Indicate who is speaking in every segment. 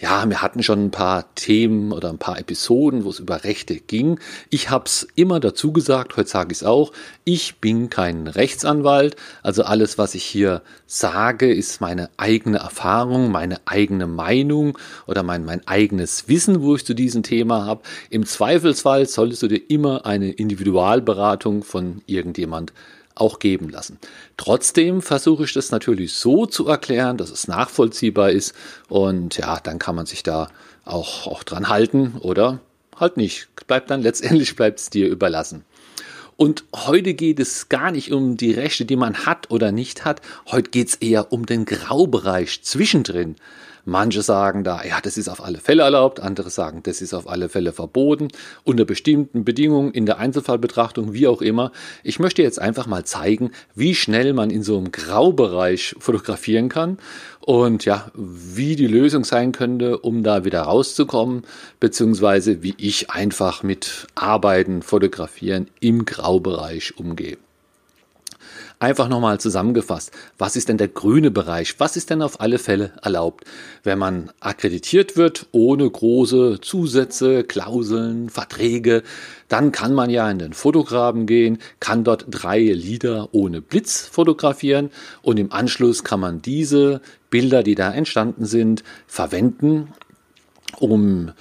Speaker 1: ja, wir hatten schon ein paar Themen oder ein paar Episoden, wo es über Rechte ging. Ich habe es immer dazu gesagt, heute sage ich es auch, ich bin kein Rechtsanwalt. Also alles, was ich hier sage, ist meine eigene Erfahrung, meine eigene Meinung oder mein, mein eigenes Wissen, wo ich zu diesem Thema habe. Im Zweifelsfall solltest du dir immer eine Individualberatung von irgendjemand auch geben lassen. Trotzdem versuche ich das natürlich so zu erklären, dass es nachvollziehbar ist und ja, dann kann man sich da auch, auch dran halten oder halt nicht. Bleibt dann letztendlich bleibt es dir überlassen. Und heute geht es gar nicht um die Rechte, die man hat oder nicht hat. Heute geht es eher um den Graubereich zwischendrin. Manche sagen da, ja, das ist auf alle Fälle erlaubt, andere sagen, das ist auf alle Fälle verboten, unter bestimmten Bedingungen in der Einzelfallbetrachtung, wie auch immer. Ich möchte jetzt einfach mal zeigen, wie schnell man in so einem Graubereich fotografieren kann und ja, wie die Lösung sein könnte, um da wieder rauszukommen, beziehungsweise wie ich einfach mit Arbeiten, Fotografieren im Graubereich umgehe. Einfach nochmal zusammengefasst, was ist denn der grüne Bereich? Was ist denn auf alle Fälle erlaubt? Wenn man akkreditiert wird, ohne große Zusätze, Klauseln, Verträge, dann kann man ja in den Fotograben gehen, kann dort drei Lieder ohne Blitz fotografieren und im Anschluss kann man diese Bilder, die da entstanden sind, verwenden, um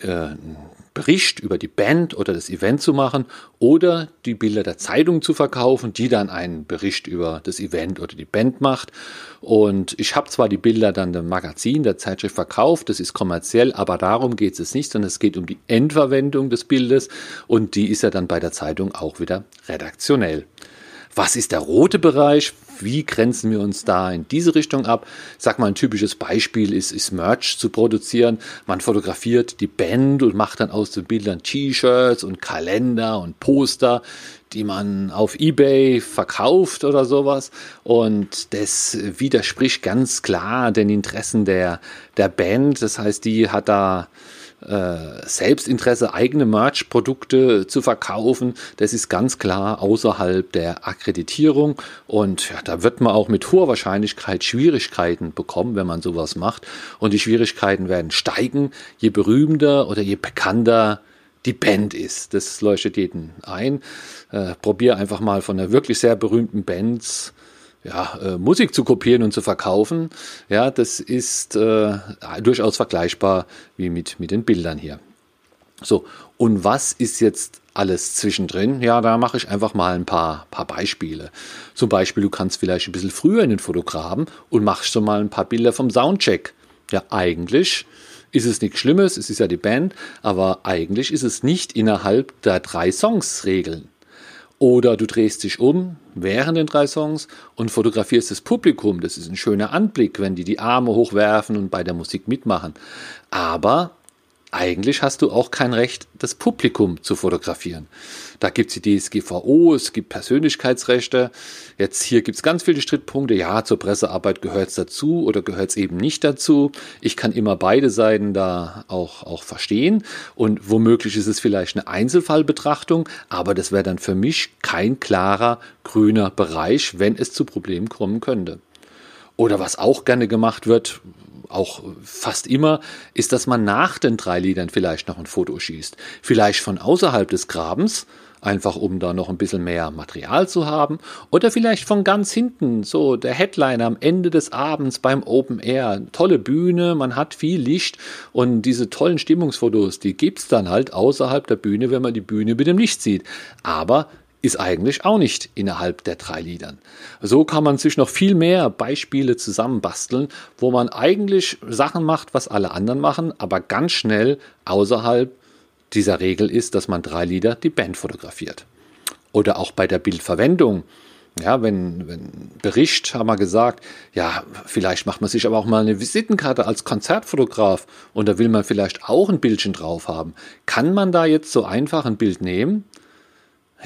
Speaker 1: äh, Bericht über die Band oder das Event zu machen oder die Bilder der Zeitung zu verkaufen, die dann einen Bericht über das Event oder die Band macht. Und ich habe zwar die Bilder dann dem Magazin, der Zeitschrift verkauft, das ist kommerziell, aber darum geht es nicht, sondern es geht um die Endverwendung des Bildes und die ist ja dann bei der Zeitung auch wieder redaktionell. Was ist der rote Bereich? Wie grenzen wir uns da in diese Richtung ab? sag mal, ein typisches Beispiel ist, ist Merch zu produzieren. Man fotografiert die Band und macht dann aus den Bildern T-Shirts und Kalender und Poster, die man auf eBay verkauft oder sowas. Und das widerspricht ganz klar den Interessen der, der Band. Das heißt, die hat da äh, Selbstinteresse, eigene Merch-Produkte zu verkaufen, das ist ganz klar außerhalb der Akkreditierung. Und ja, da wird man auch mit hoher Wahrscheinlichkeit Schwierigkeiten bekommen, wenn man sowas macht. Und die Schwierigkeiten werden steigen, je berühmter oder je bekannter die Band ist. Das leuchtet jeden ein. Äh, probier einfach mal von einer wirklich sehr berühmten Band ja, äh, Musik zu kopieren und zu verkaufen, ja, das ist äh, durchaus vergleichbar wie mit, mit den Bildern hier. So, und was ist jetzt alles zwischendrin? Ja, da mache ich einfach mal ein paar, paar Beispiele. Zum Beispiel, du kannst vielleicht ein bisschen früher in den Fotografen und machst schon mal ein paar Bilder vom Soundcheck. Ja, eigentlich ist es nichts Schlimmes, es ist ja die Band, aber eigentlich ist es nicht innerhalb der drei Songs Regeln. Oder du drehst dich um während den drei Songs und fotografierst das Publikum. Das ist ein schöner Anblick, wenn die die Arme hochwerfen und bei der Musik mitmachen. Aber eigentlich hast du auch kein Recht, das Publikum zu fotografieren. Da gibt es die DSGVO, es gibt Persönlichkeitsrechte. Jetzt hier gibt es ganz viele Strittpunkte. Ja, zur Pressearbeit gehört es dazu oder gehört es eben nicht dazu. Ich kann immer beide Seiten da auch, auch verstehen. Und womöglich ist es vielleicht eine Einzelfallbetrachtung, aber das wäre dann für mich kein klarer grüner Bereich, wenn es zu Problemen kommen könnte. Oder was auch gerne gemacht wird, auch fast immer, ist, dass man nach den drei Liedern vielleicht noch ein Foto schießt. Vielleicht von außerhalb des Grabens, einfach um da noch ein bisschen mehr Material zu haben. Oder vielleicht von ganz hinten, so der Headliner am Ende des Abends beim Open Air. Tolle Bühne, man hat viel Licht und diese tollen Stimmungsfotos, die gibt's dann halt außerhalb der Bühne, wenn man die Bühne mit dem Licht sieht. Aber ist eigentlich auch nicht innerhalb der drei Liedern. So kann man sich noch viel mehr Beispiele zusammenbasteln, wo man eigentlich Sachen macht, was alle anderen machen, aber ganz schnell außerhalb dieser Regel ist, dass man drei Lieder die Band fotografiert. Oder auch bei der Bildverwendung. Ja, wenn, wenn Bericht haben wir gesagt, ja, vielleicht macht man sich aber auch mal eine Visitenkarte als Konzertfotograf und da will man vielleicht auch ein Bildchen drauf haben. Kann man da jetzt so einfach ein Bild nehmen?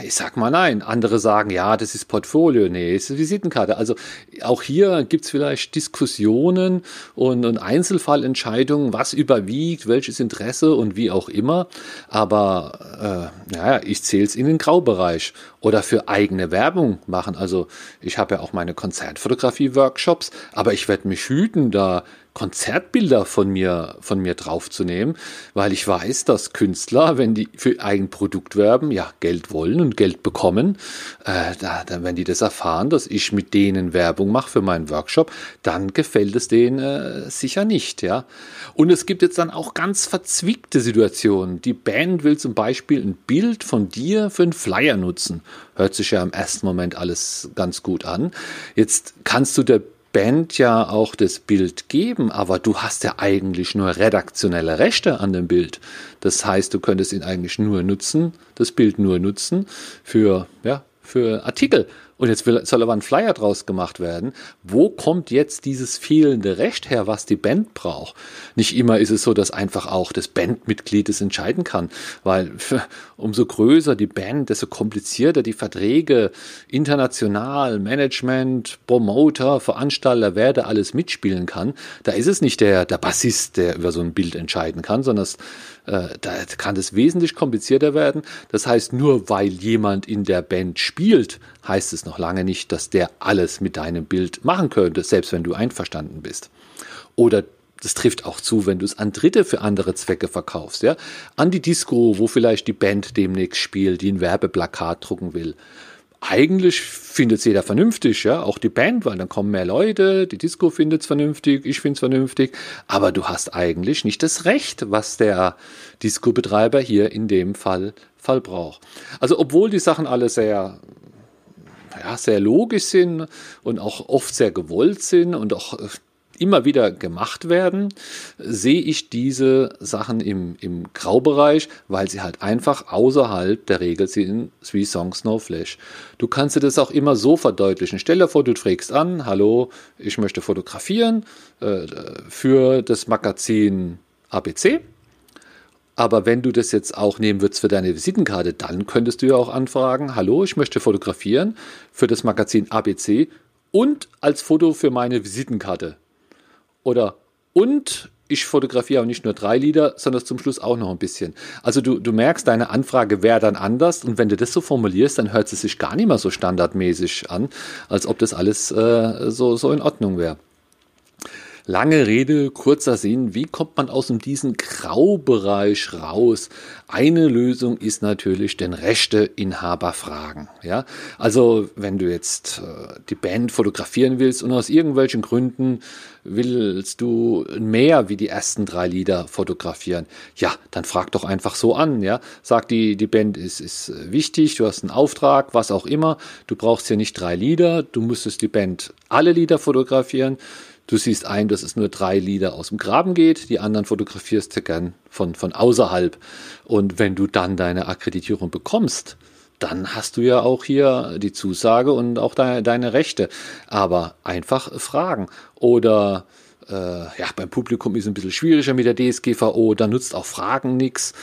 Speaker 1: Ich sag mal nein. Andere sagen, ja, das ist Portfolio. Nee, ist Visitenkarte. Also auch hier gibt's vielleicht Diskussionen und, und Einzelfallentscheidungen, was überwiegt, welches Interesse und wie auch immer. Aber äh, naja, ich zähle es in den Graubereich. Oder für eigene Werbung machen. Also ich habe ja auch meine Konzertfotografie-Workshops, aber ich werde mich hüten, da Konzertbilder von mir, von mir draufzunehmen, weil ich weiß, dass Künstler, wenn die für ein Produkt werben, ja, Geld wollen und Geld bekommen, äh, da, dann, wenn die das erfahren, dass ich mit denen Werbung mache für meinen Workshop, dann gefällt es denen äh, sicher nicht, ja. Und es gibt jetzt dann auch ganz verzwickte Situationen. Die Band will zum Beispiel ein Bild von dir für einen Flyer nutzen. Hört sich ja im ersten Moment alles ganz gut an. Jetzt kannst du der Band ja auch das Bild geben, aber du hast ja eigentlich nur redaktionelle Rechte an dem Bild. Das heißt, du könntest ihn eigentlich nur nutzen, das Bild nur nutzen für, ja, für Artikel. Und jetzt will, soll aber ein Flyer draus gemacht werden. Wo kommt jetzt dieses fehlende Recht her, was die Band braucht? Nicht immer ist es so, dass einfach auch das Bandmitglied es entscheiden kann, weil umso größer die Band, desto komplizierter die Verträge, international, Management, Promoter, Veranstalter, wer da alles mitspielen kann. Da ist es nicht der, der Bassist, der über so ein Bild entscheiden kann, sondern es, äh, da kann es wesentlich komplizierter werden. Das heißt, nur weil jemand in der Band spielt, heißt es noch lange nicht, dass der alles mit deinem Bild machen könnte, selbst wenn du einverstanden bist. Oder das trifft auch zu, wenn du es an Dritte für andere Zwecke verkaufst, ja. An die Disco, wo vielleicht die Band demnächst spielt, die ein Werbeplakat drucken will. Eigentlich findet es jeder vernünftig, ja, auch die Band, weil dann kommen mehr Leute, die Disco findet es vernünftig, ich finde es vernünftig, aber du hast eigentlich nicht das Recht, was der Disco-Betreiber hier in dem Fall, Fall braucht. Also obwohl die Sachen alle sehr ja, sehr logisch sind und auch oft sehr gewollt sind und auch äh, immer wieder gemacht werden, sehe ich diese Sachen im, im Graubereich, weil sie halt einfach außerhalb der Regel sind, Three Songs No Flash. Du kannst dir das auch immer so verdeutlichen. Stell dir vor, du trägst an, hallo, ich möchte fotografieren äh, für das Magazin ABC aber wenn du das jetzt auch nehmen würdest für deine Visitenkarte, dann könntest du ja auch anfragen, hallo, ich möchte fotografieren für das Magazin ABC und als Foto für meine Visitenkarte. Oder und ich fotografiere auch nicht nur drei Lieder, sondern zum Schluss auch noch ein bisschen. Also du, du merkst, deine Anfrage wäre dann anders und wenn du das so formulierst, dann hört es sich gar nicht mehr so standardmäßig an, als ob das alles äh, so, so in Ordnung wäre. Lange Rede, kurzer Sinn. Wie kommt man aus diesem Graubereich raus? Eine Lösung ist natürlich den Rechteinhaber fragen. Ja, also wenn du jetzt äh, die Band fotografieren willst und aus irgendwelchen Gründen willst du mehr wie die ersten drei Lieder fotografieren, ja, dann frag doch einfach so an. Ja, sag die die Band ist ist wichtig, du hast einen Auftrag, was auch immer. Du brauchst hier nicht drei Lieder, du müsstest die Band alle Lieder fotografieren. Du siehst ein, dass es nur drei Lieder aus dem Graben geht, die anderen fotografierst du gern von, von außerhalb. Und wenn du dann deine Akkreditierung bekommst, dann hast du ja auch hier die Zusage und auch de deine Rechte. Aber einfach fragen. Oder äh, ja, beim Publikum ist es ein bisschen schwieriger mit der DSGVO, da nutzt auch Fragen nichts.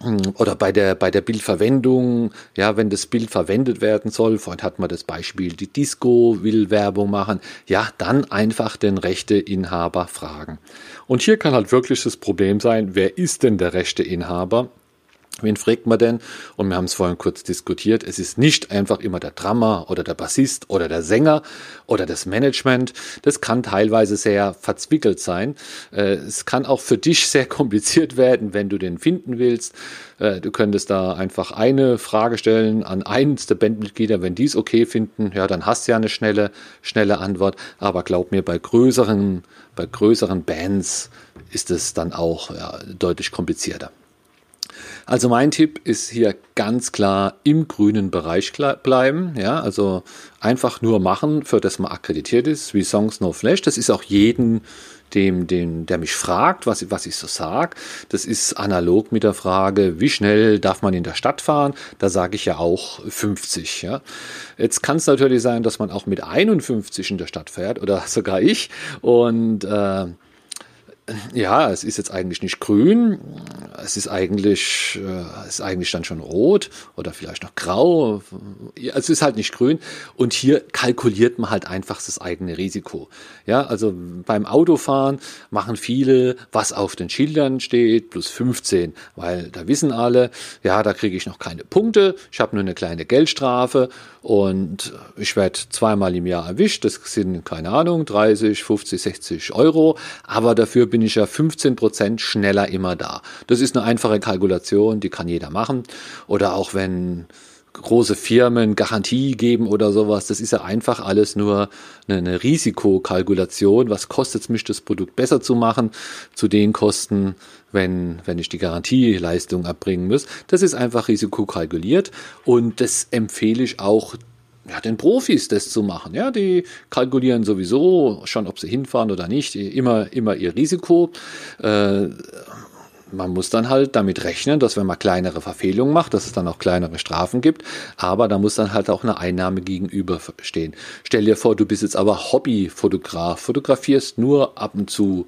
Speaker 1: Oder bei der, bei der Bildverwendung, ja, wenn das Bild verwendet werden soll, vorhin hat man das Beispiel, die Disco will Werbung machen, ja, dann einfach den Rechteinhaber fragen. Und hier kann halt wirklich das Problem sein, wer ist denn der Rechteinhaber? Wen fragt man denn? Und wir haben es vorhin kurz diskutiert. Es ist nicht einfach immer der Drummer oder der Bassist oder der Sänger oder das Management. Das kann teilweise sehr verzwickelt sein. Äh, es kann auch für dich sehr kompliziert werden, wenn du den finden willst. Äh, du könntest da einfach eine Frage stellen an eins der Bandmitglieder. Wenn die es okay finden, ja, dann hast du ja eine schnelle, schnelle Antwort. Aber glaub mir, bei größeren, bei größeren Bands ist es dann auch ja, deutlich komplizierter. Also mein Tipp ist hier ganz klar im grünen Bereich bleiben. Ja, also einfach nur machen, für das man akkreditiert ist, wie Songs No Flash. Das ist auch jeden, dem, dem, der mich fragt, was, was ich so sag. Das ist analog mit der Frage, wie schnell darf man in der Stadt fahren? Da sage ich ja auch 50. Ja. Jetzt kann es natürlich sein, dass man auch mit 51 in der Stadt fährt oder sogar ich. Und äh, ja, es ist jetzt eigentlich nicht grün, es ist eigentlich, äh, ist eigentlich dann schon rot oder vielleicht noch grau. Ja, es ist halt nicht grün. Und hier kalkuliert man halt einfach das eigene Risiko. Ja, also beim Autofahren machen viele, was auf den Schildern steht, plus 15, weil da wissen alle, ja, da kriege ich noch keine Punkte, ich habe nur eine kleine Geldstrafe und ich werde zweimal im Jahr erwischt. Das sind, keine Ahnung, 30, 50, 60 Euro, aber dafür bin ich ja 15 Prozent schneller immer da. Das ist eine einfache Kalkulation, die kann jeder machen. Oder auch wenn große Firmen Garantie geben oder sowas. Das ist ja einfach alles nur eine, Risikokalkulation. Was kostet es mich, das Produkt besser zu machen, zu den Kosten, wenn, wenn ich die Garantieleistung erbringen muss. Das ist einfach risikokalkuliert und das empfehle ich auch ja, den Profis das zu machen. Ja, die kalkulieren sowieso schon, ob sie hinfahren oder nicht, immer, immer ihr Risiko. Äh, man muss dann halt damit rechnen, dass wenn man kleinere Verfehlungen macht, dass es dann auch kleinere Strafen gibt, aber da muss dann halt auch eine Einnahme gegenüberstehen. Stell dir vor, du bist jetzt aber Hobbyfotograf, fotografierst nur ab und zu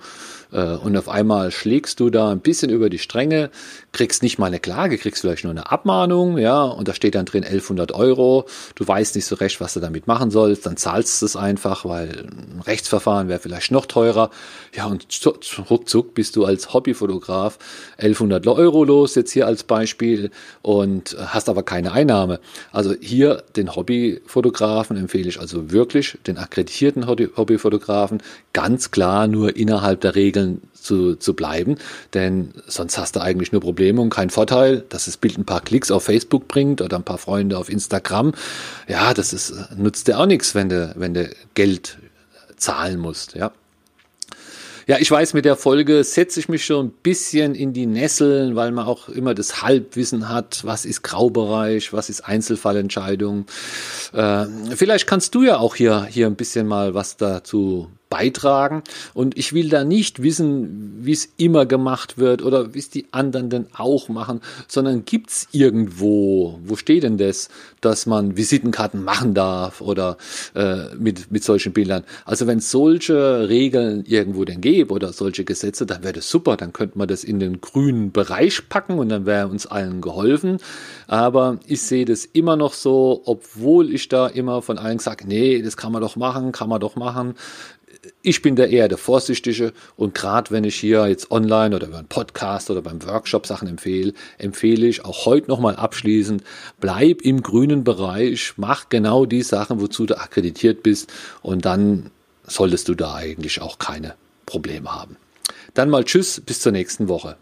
Speaker 1: und auf einmal schlägst du da ein bisschen über die Stränge, kriegst nicht mal eine Klage, kriegst vielleicht nur eine Abmahnung, ja, und da steht dann drin 1100 Euro, du weißt nicht so recht, was du damit machen sollst, dann zahlst du es einfach, weil ein Rechtsverfahren wäre vielleicht noch teurer, ja, und ruckzuck bist du als Hobbyfotograf 1100 Euro los, jetzt hier als Beispiel, und hast aber keine Einnahme. Also hier den Hobbyfotografen empfehle ich also wirklich, den akkreditierten Hobbyfotografen, ganz klar nur innerhalb der Regeln Regeln zu, zu bleiben, denn sonst hast du eigentlich nur Probleme und keinen Vorteil, dass das Bild ein paar Klicks auf Facebook bringt oder ein paar Freunde auf Instagram. Ja, das ist, nutzt dir auch nichts, wenn du, wenn du Geld zahlen musst, ja. Ja, ich weiß, mit der Folge setze ich mich schon ein bisschen in die Nesseln, weil man auch immer das Halbwissen hat, was ist Graubereich, was ist Einzelfallentscheidung. Äh, vielleicht kannst du ja auch hier, hier ein bisschen mal was dazu beitragen. Und ich will da nicht wissen, wie es immer gemacht wird oder wie es die anderen denn auch machen, sondern gibt es irgendwo, wo steht denn das, dass man Visitenkarten machen darf oder äh, mit, mit solchen Bildern. Also wenn es solche Regeln irgendwo denn gäbe oder solche Gesetze, dann wäre das super, dann könnte man das in den grünen Bereich packen und dann wäre uns allen geholfen. Aber ich sehe das immer noch so, obwohl ich da immer von allen sage, nee, das kann man doch machen, kann man doch machen ich bin da eher der Vorsichtige und gerade wenn ich hier jetzt online oder einen Podcast oder beim Workshop Sachen empfehle, empfehle ich auch heute nochmal abschließend, bleib im grünen Bereich, mach genau die Sachen, wozu du akkreditiert bist und dann solltest du da eigentlich auch keine Probleme haben. Dann mal Tschüss, bis zur nächsten Woche.